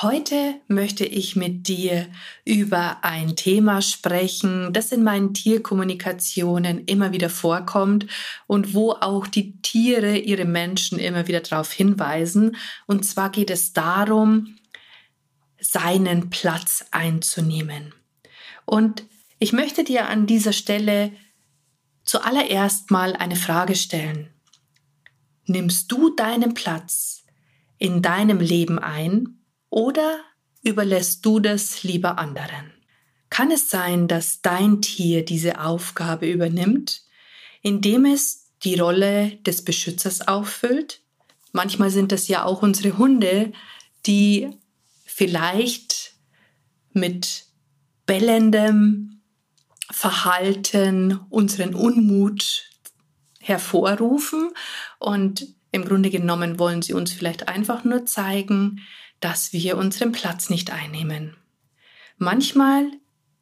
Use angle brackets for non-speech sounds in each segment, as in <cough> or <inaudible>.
Heute möchte ich mit dir über ein Thema sprechen, das in meinen Tierkommunikationen immer wieder vorkommt und wo auch die Tiere ihre Menschen immer wieder darauf hinweisen. Und zwar geht es darum, seinen Platz einzunehmen. Und ich möchte dir an dieser Stelle zuallererst mal eine Frage stellen. Nimmst du deinen Platz in deinem Leben ein oder überlässt du das lieber anderen? Kann es sein, dass dein Tier diese Aufgabe übernimmt, indem es die Rolle des Beschützers auffüllt? Manchmal sind es ja auch unsere Hunde, die vielleicht mit bellendem Verhalten unseren Unmut hervorrufen und im Grunde genommen wollen sie uns vielleicht einfach nur zeigen, dass wir unseren Platz nicht einnehmen. Manchmal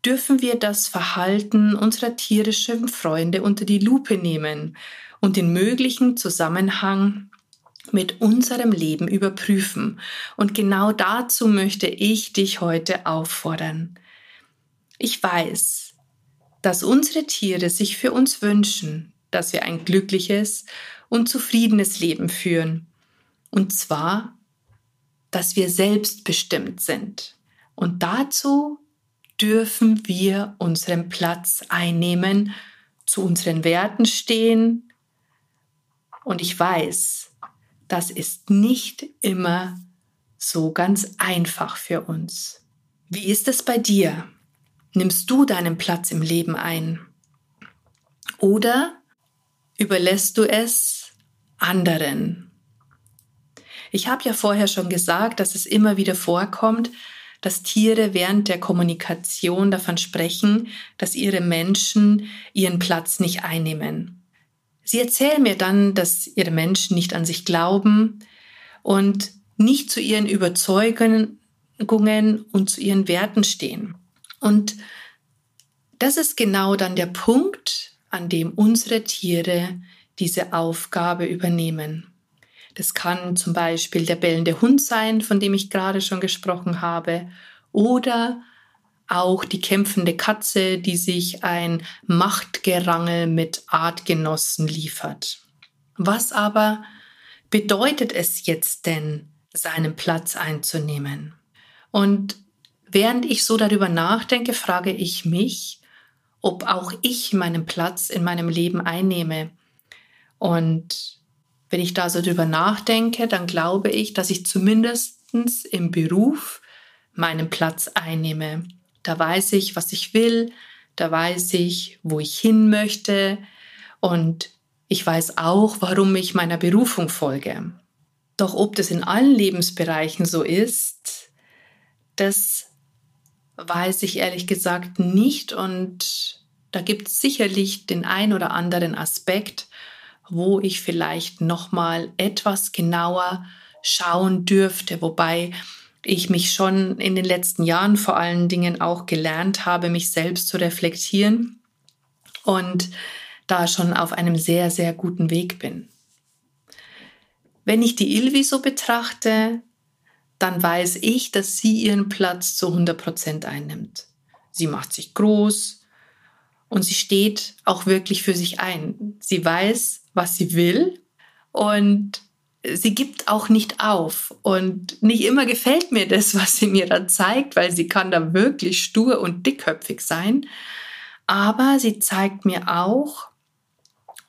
dürfen wir das Verhalten unserer tierischen Freunde unter die Lupe nehmen und den möglichen Zusammenhang mit unserem Leben überprüfen. Und genau dazu möchte ich dich heute auffordern. Ich weiß, dass unsere Tiere sich für uns wünschen, dass wir ein glückliches und zufriedenes Leben führen. Und zwar dass wir selbstbestimmt sind. Und dazu dürfen wir unseren Platz einnehmen, zu unseren Werten stehen. Und ich weiß, das ist nicht immer so ganz einfach für uns. Wie ist es bei dir? Nimmst du deinen Platz im Leben ein? Oder überlässt du es anderen? Ich habe ja vorher schon gesagt, dass es immer wieder vorkommt, dass Tiere während der Kommunikation davon sprechen, dass ihre Menschen ihren Platz nicht einnehmen. Sie erzählen mir dann, dass ihre Menschen nicht an sich glauben und nicht zu ihren Überzeugungen und zu ihren Werten stehen. Und das ist genau dann der Punkt, an dem unsere Tiere diese Aufgabe übernehmen. Das kann zum Beispiel der bellende Hund sein, von dem ich gerade schon gesprochen habe, oder auch die kämpfende Katze, die sich ein Machtgerangel mit Artgenossen liefert. Was aber bedeutet es jetzt denn, seinen Platz einzunehmen? Und während ich so darüber nachdenke, frage ich mich, ob auch ich meinen Platz in meinem Leben einnehme. Und wenn ich da so drüber nachdenke, dann glaube ich, dass ich zumindest im Beruf meinen Platz einnehme. Da weiß ich, was ich will, da weiß ich, wo ich hin möchte und ich weiß auch, warum ich meiner Berufung folge. Doch ob das in allen Lebensbereichen so ist, das weiß ich ehrlich gesagt nicht und da gibt es sicherlich den ein oder anderen Aspekt, wo ich vielleicht noch mal etwas genauer schauen dürfte, wobei ich mich schon in den letzten Jahren vor allen Dingen auch gelernt habe, mich selbst zu reflektieren und da schon auf einem sehr, sehr guten Weg bin. Wenn ich die Ilvi so betrachte, dann weiß ich, dass sie ihren Platz zu 100 Prozent einnimmt. Sie macht sich groß und sie steht auch wirklich für sich ein. Sie weiß, was sie will und sie gibt auch nicht auf. Und nicht immer gefällt mir das, <laughs> was sie mir dann zeigt, weil sie kann da wirklich stur und dickköpfig sein. Aber sie zeigt mir auch,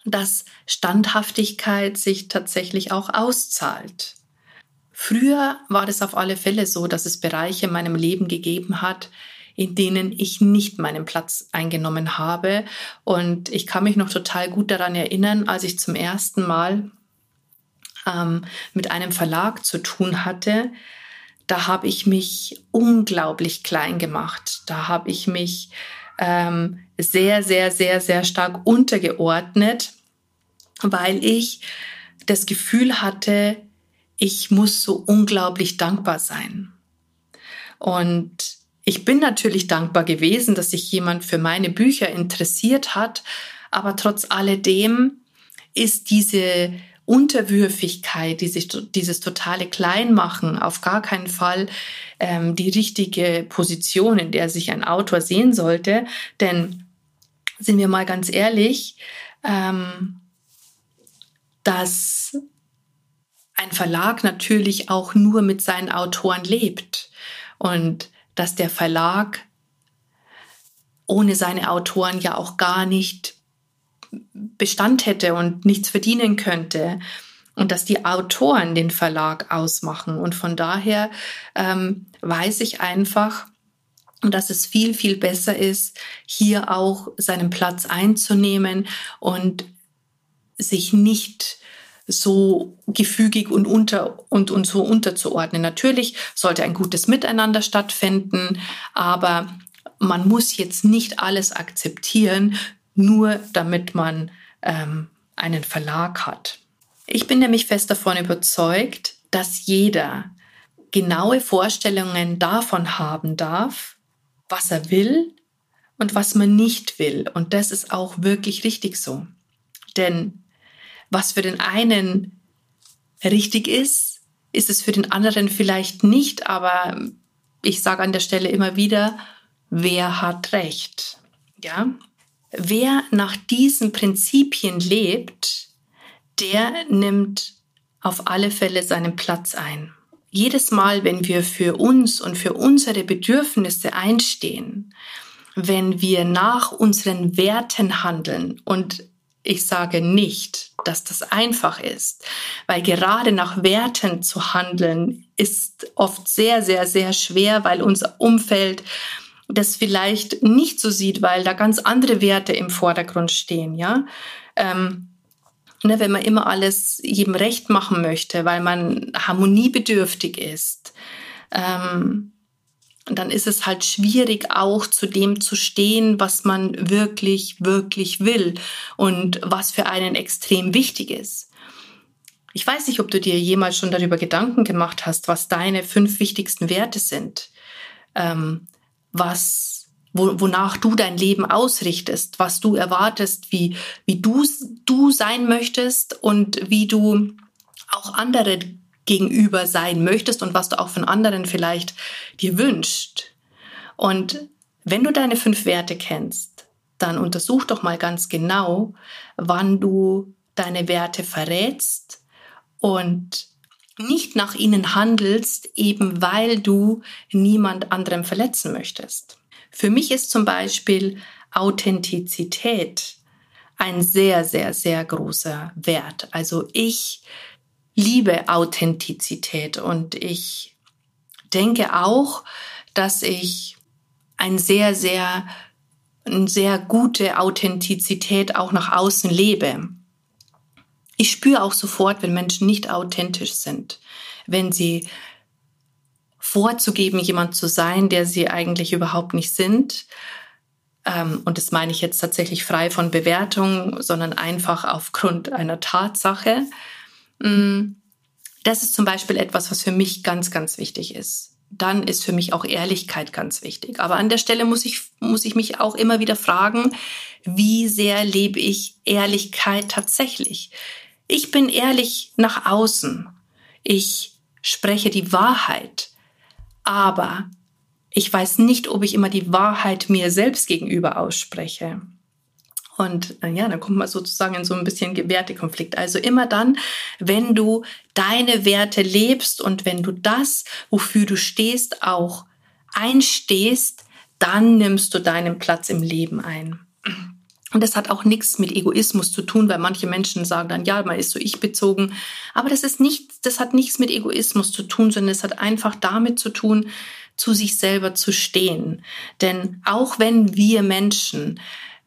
dass Standhaftigkeit sich tatsächlich auch auszahlt. Früher war das auf alle Fälle so, dass es Bereiche in meinem Leben gegeben hat, in denen ich nicht meinen Platz eingenommen habe. Und ich kann mich noch total gut daran erinnern, als ich zum ersten Mal ähm, mit einem Verlag zu tun hatte, da habe ich mich unglaublich klein gemacht. Da habe ich mich ähm, sehr, sehr, sehr, sehr stark untergeordnet, weil ich das Gefühl hatte, ich muss so unglaublich dankbar sein. Und ich bin natürlich dankbar gewesen, dass sich jemand für meine Bücher interessiert hat, aber trotz alledem ist diese Unterwürfigkeit, dieses, dieses totale Kleinmachen auf gar keinen Fall ähm, die richtige Position, in der sich ein Autor sehen sollte. Denn sind wir mal ganz ehrlich, ähm, dass ein Verlag natürlich auch nur mit seinen Autoren lebt und dass der Verlag ohne seine Autoren ja auch gar nicht Bestand hätte und nichts verdienen könnte und dass die Autoren den Verlag ausmachen. Und von daher ähm, weiß ich einfach, dass es viel, viel besser ist, hier auch seinen Platz einzunehmen und sich nicht so gefügig und unter und, und so unterzuordnen. Natürlich sollte ein gutes Miteinander stattfinden, aber man muss jetzt nicht alles akzeptieren, nur damit man ähm, einen Verlag hat. Ich bin nämlich fest davon überzeugt, dass jeder genaue Vorstellungen davon haben darf, was er will und was man nicht will. Und das ist auch wirklich richtig so. Denn was für den einen richtig ist, ist es für den anderen vielleicht nicht. Aber ich sage an der Stelle immer wieder, wer hat recht? Ja, Wer nach diesen Prinzipien lebt, der nimmt auf alle Fälle seinen Platz ein. Jedes Mal, wenn wir für uns und für unsere Bedürfnisse einstehen, wenn wir nach unseren Werten handeln und ich sage nicht, dass das einfach ist, weil gerade nach Werten zu handeln ist oft sehr, sehr, sehr schwer, weil unser Umfeld das vielleicht nicht so sieht, weil da ganz andere Werte im Vordergrund stehen, ja. Ähm, ne, wenn man immer alles jedem recht machen möchte, weil man harmoniebedürftig ist, ähm, dann ist es halt schwierig auch zu dem zu stehen, was man wirklich, wirklich will und was für einen extrem wichtig ist. Ich weiß nicht, ob du dir jemals schon darüber Gedanken gemacht hast, was deine fünf wichtigsten Werte sind. Ähm, was, wo, wonach du dein Leben ausrichtest, was du erwartest, wie, wie du, du sein möchtest und wie du auch andere gegenüber sein möchtest und was du auch von anderen vielleicht dir wünschst. Und wenn du deine fünf Werte kennst, dann untersuch doch mal ganz genau, wann du deine Werte verrätst und nicht nach ihnen handelst, eben weil du niemand anderem verletzen möchtest. Für mich ist zum Beispiel Authentizität ein sehr, sehr, sehr großer Wert. Also ich liebe Authentizität und ich denke auch, dass ich ein sehr, sehr, eine sehr gute Authentizität auch nach außen lebe. Ich spüre auch sofort, wenn Menschen nicht authentisch sind, wenn sie vorzugeben, jemand zu sein, der sie eigentlich überhaupt nicht sind. Ähm, und das meine ich jetzt tatsächlich frei von Bewertung, sondern einfach aufgrund einer Tatsache. Mm, das ist zum Beispiel etwas, was für mich ganz, ganz wichtig ist. Dann ist für mich auch Ehrlichkeit ganz wichtig. Aber an der Stelle muss ich, muss ich mich auch immer wieder fragen, wie sehr lebe ich Ehrlichkeit tatsächlich? Ich bin ehrlich nach außen. Ich spreche die Wahrheit. Aber ich weiß nicht, ob ich immer die Wahrheit mir selbst gegenüber ausspreche. Und ja, dann kommt man sozusagen in so ein bisschen Wertekonflikt. Also immer dann, wenn du deine Werte lebst und wenn du das, wofür du stehst, auch einstehst, dann nimmst du deinen Platz im Leben ein. Und das hat auch nichts mit Egoismus zu tun, weil manche Menschen sagen dann, ja, man ist so ich bezogen. Aber das ist nicht, das hat nichts mit Egoismus zu tun, sondern es hat einfach damit zu tun, zu sich selber zu stehen. Denn auch wenn wir Menschen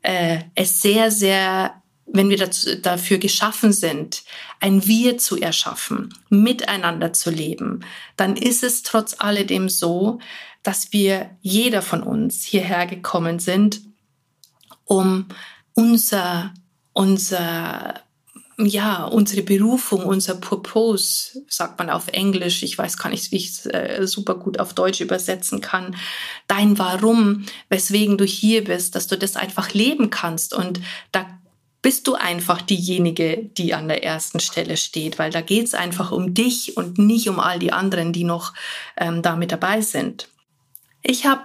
äh, es sehr, sehr wenn wir dazu, dafür geschaffen sind, ein Wir zu erschaffen, miteinander zu leben, dann ist es trotz alledem so, dass wir, jeder von uns hierher gekommen sind, um unser, unser, ja, unsere Berufung, unser Purpose, sagt man auf Englisch, ich weiß gar nicht, wie ich es äh, super gut auf Deutsch übersetzen kann, dein Warum, weswegen du hier bist, dass du das einfach leben kannst. Und da bist du einfach diejenige, die an der ersten Stelle steht, weil da geht es einfach um dich und nicht um all die anderen, die noch ähm, da mit dabei sind. Ich habe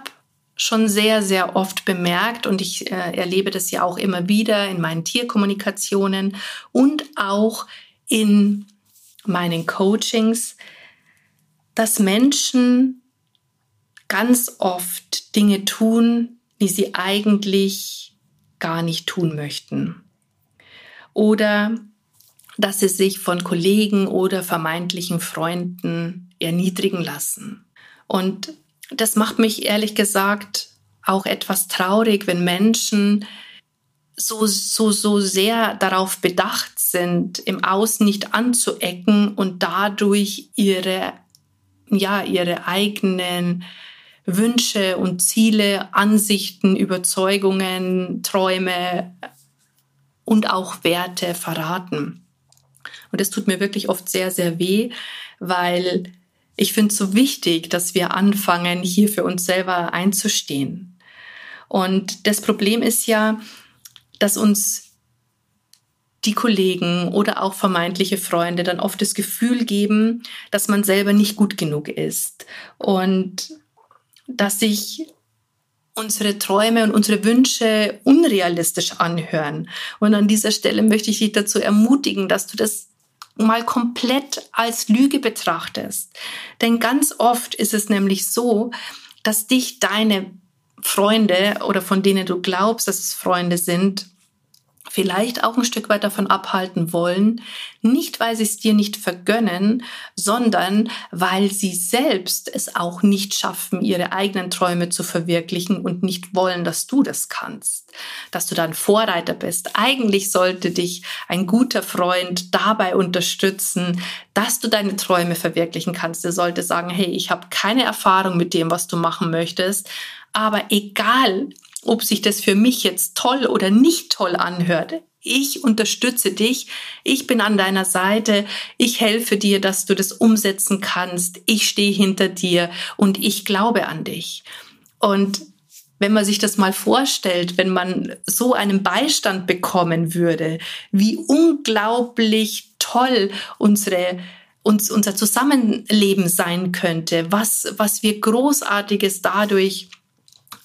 schon sehr, sehr oft bemerkt und ich äh, erlebe das ja auch immer wieder in meinen Tierkommunikationen und auch in meinen Coachings, dass Menschen ganz oft Dinge tun, die sie eigentlich gar nicht tun möchten oder dass sie sich von Kollegen oder vermeintlichen Freunden erniedrigen lassen. Und das macht mich ehrlich gesagt auch etwas traurig, wenn Menschen so, so, so sehr darauf bedacht sind, im Außen nicht anzuecken und dadurch ihre, ja, ihre eigenen Wünsche und Ziele, Ansichten, Überzeugungen, Träume und auch Werte verraten. Und das tut mir wirklich oft sehr, sehr weh, weil ich finde es so wichtig, dass wir anfangen, hier für uns selber einzustehen. Und das Problem ist ja, dass uns die Kollegen oder auch vermeintliche Freunde dann oft das Gefühl geben, dass man selber nicht gut genug ist und dass sich unsere Träume und unsere Wünsche unrealistisch anhören. Und an dieser Stelle möchte ich dich dazu ermutigen, dass du das mal komplett als Lüge betrachtest. Denn ganz oft ist es nämlich so, dass dich deine Freunde oder von denen du glaubst, dass es Freunde sind, vielleicht auch ein Stück weit davon abhalten wollen, nicht weil sie es dir nicht vergönnen, sondern weil sie selbst es auch nicht schaffen, ihre eigenen Träume zu verwirklichen und nicht wollen, dass du das kannst, dass du dann Vorreiter bist. Eigentlich sollte dich ein guter Freund dabei unterstützen, dass du deine Träume verwirklichen kannst. Er sollte sagen, hey, ich habe keine Erfahrung mit dem, was du machen möchtest, aber egal, ob sich das für mich jetzt toll oder nicht toll anhört. Ich unterstütze dich, ich bin an deiner Seite, ich helfe dir, dass du das umsetzen kannst, ich stehe hinter dir und ich glaube an dich. Und wenn man sich das mal vorstellt, wenn man so einen Beistand bekommen würde, wie unglaublich toll unsere uns, unser Zusammenleben sein könnte, was, was wir Großartiges dadurch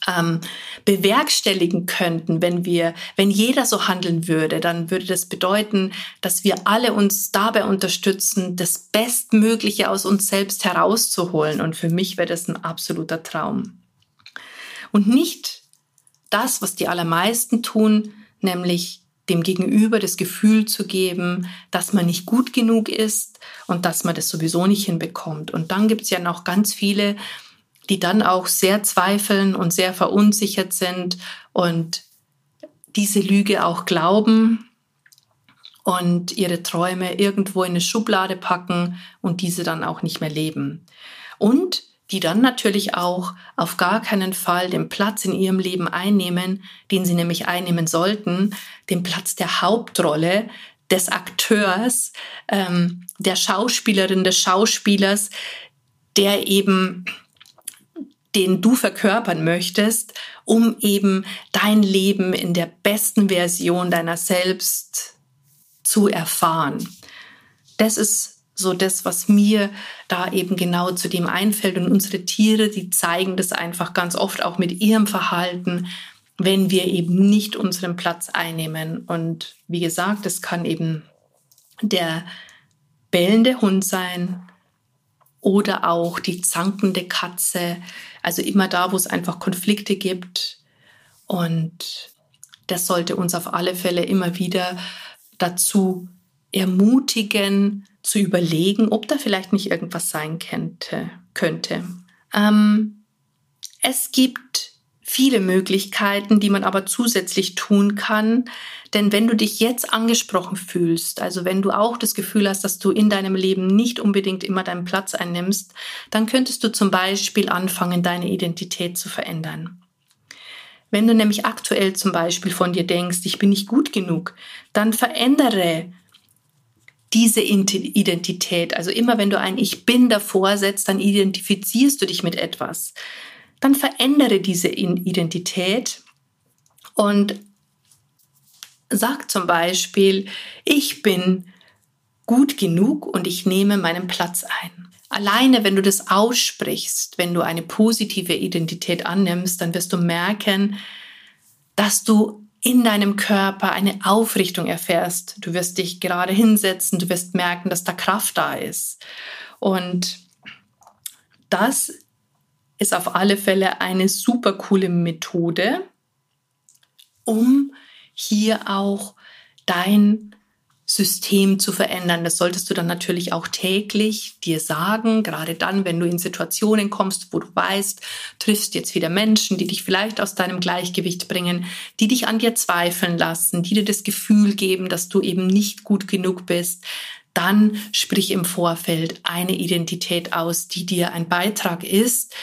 ähm, bewerkstelligen könnten, wenn wir, wenn jeder so handeln würde, dann würde das bedeuten, dass wir alle uns dabei unterstützen, das Bestmögliche aus uns selbst herauszuholen. Und für mich wäre das ein absoluter Traum. Und nicht das, was die allermeisten tun, nämlich dem Gegenüber das Gefühl zu geben, dass man nicht gut genug ist und dass man das sowieso nicht hinbekommt. Und dann gibt es ja noch ganz viele, die dann auch sehr zweifeln und sehr verunsichert sind und diese Lüge auch glauben und ihre Träume irgendwo in eine Schublade packen und diese dann auch nicht mehr leben. Und die dann natürlich auch auf gar keinen Fall den Platz in ihrem Leben einnehmen, den sie nämlich einnehmen sollten, den Platz der Hauptrolle, des Akteurs, ähm, der Schauspielerin, des Schauspielers, der eben den du verkörpern möchtest, um eben dein Leben in der besten Version deiner selbst zu erfahren. Das ist so das, was mir da eben genau zu dem einfällt. Und unsere Tiere, die zeigen das einfach ganz oft auch mit ihrem Verhalten, wenn wir eben nicht unseren Platz einnehmen. Und wie gesagt, es kann eben der bellende Hund sein, oder auch die zankende Katze. Also immer da, wo es einfach Konflikte gibt. Und das sollte uns auf alle Fälle immer wieder dazu ermutigen, zu überlegen, ob da vielleicht nicht irgendwas sein könnte. Ähm, es gibt viele Möglichkeiten, die man aber zusätzlich tun kann. Denn wenn du dich jetzt angesprochen fühlst, also wenn du auch das Gefühl hast, dass du in deinem Leben nicht unbedingt immer deinen Platz einnimmst, dann könntest du zum Beispiel anfangen, deine Identität zu verändern. Wenn du nämlich aktuell zum Beispiel von dir denkst, ich bin nicht gut genug, dann verändere diese Identität. Also immer wenn du ein Ich bin davor setzt, dann identifizierst du dich mit etwas. Dann verändere diese Identität und sag zum Beispiel, ich bin gut genug und ich nehme meinen Platz ein. Alleine, wenn du das aussprichst, wenn du eine positive Identität annimmst, dann wirst du merken, dass du in deinem Körper eine Aufrichtung erfährst. Du wirst dich gerade hinsetzen, du wirst merken, dass da Kraft da ist. Und das ist auf alle Fälle eine super coole Methode, um hier auch dein System zu verändern. Das solltest du dann natürlich auch täglich dir sagen, gerade dann, wenn du in Situationen kommst, wo du weißt, triffst jetzt wieder Menschen, die dich vielleicht aus deinem Gleichgewicht bringen, die dich an dir zweifeln lassen, die dir das Gefühl geben, dass du eben nicht gut genug bist. Dann sprich im Vorfeld eine Identität aus, die dir ein Beitrag ist.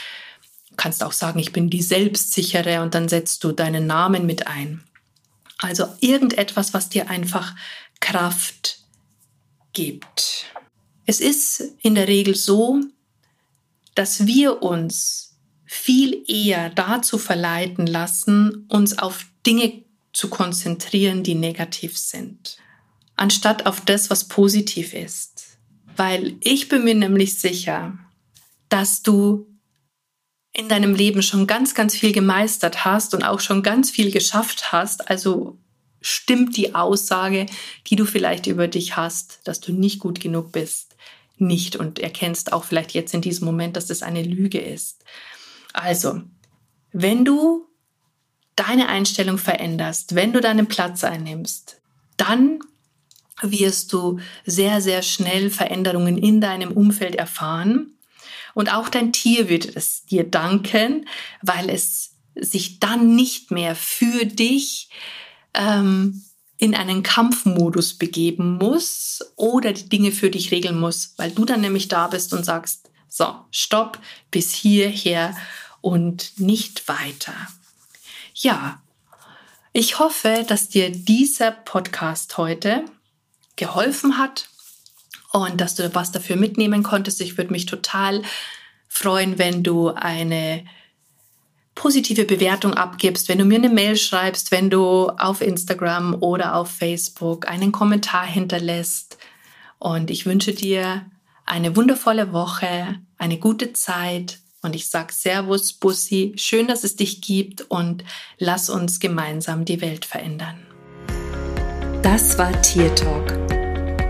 Kannst auch sagen, ich bin die Selbstsichere und dann setzt du deinen Namen mit ein. Also irgendetwas, was dir einfach Kraft gibt. Es ist in der Regel so, dass wir uns viel eher dazu verleiten lassen, uns auf Dinge zu konzentrieren, die negativ sind, anstatt auf das, was positiv ist. Weil ich bin mir nämlich sicher, dass du in deinem Leben schon ganz, ganz viel gemeistert hast und auch schon ganz viel geschafft hast. Also stimmt die Aussage, die du vielleicht über dich hast, dass du nicht gut genug bist, nicht und erkennst auch vielleicht jetzt in diesem Moment, dass das eine Lüge ist. Also, wenn du deine Einstellung veränderst, wenn du deinen Platz einnimmst, dann wirst du sehr, sehr schnell Veränderungen in deinem Umfeld erfahren. Und auch dein Tier wird es dir danken, weil es sich dann nicht mehr für dich ähm, in einen Kampfmodus begeben muss oder die Dinge für dich regeln muss, weil du dann nämlich da bist und sagst, so, stopp, bis hierher und nicht weiter. Ja, ich hoffe, dass dir dieser Podcast heute geholfen hat und dass du was dafür mitnehmen konntest. Ich würde mich total freuen, wenn du eine positive Bewertung abgibst, wenn du mir eine Mail schreibst, wenn du auf Instagram oder auf Facebook einen Kommentar hinterlässt. Und ich wünsche dir eine wundervolle Woche, eine gute Zeit und ich sag Servus, Bussi, schön, dass es dich gibt und lass uns gemeinsam die Welt verändern. Das war Tier Talk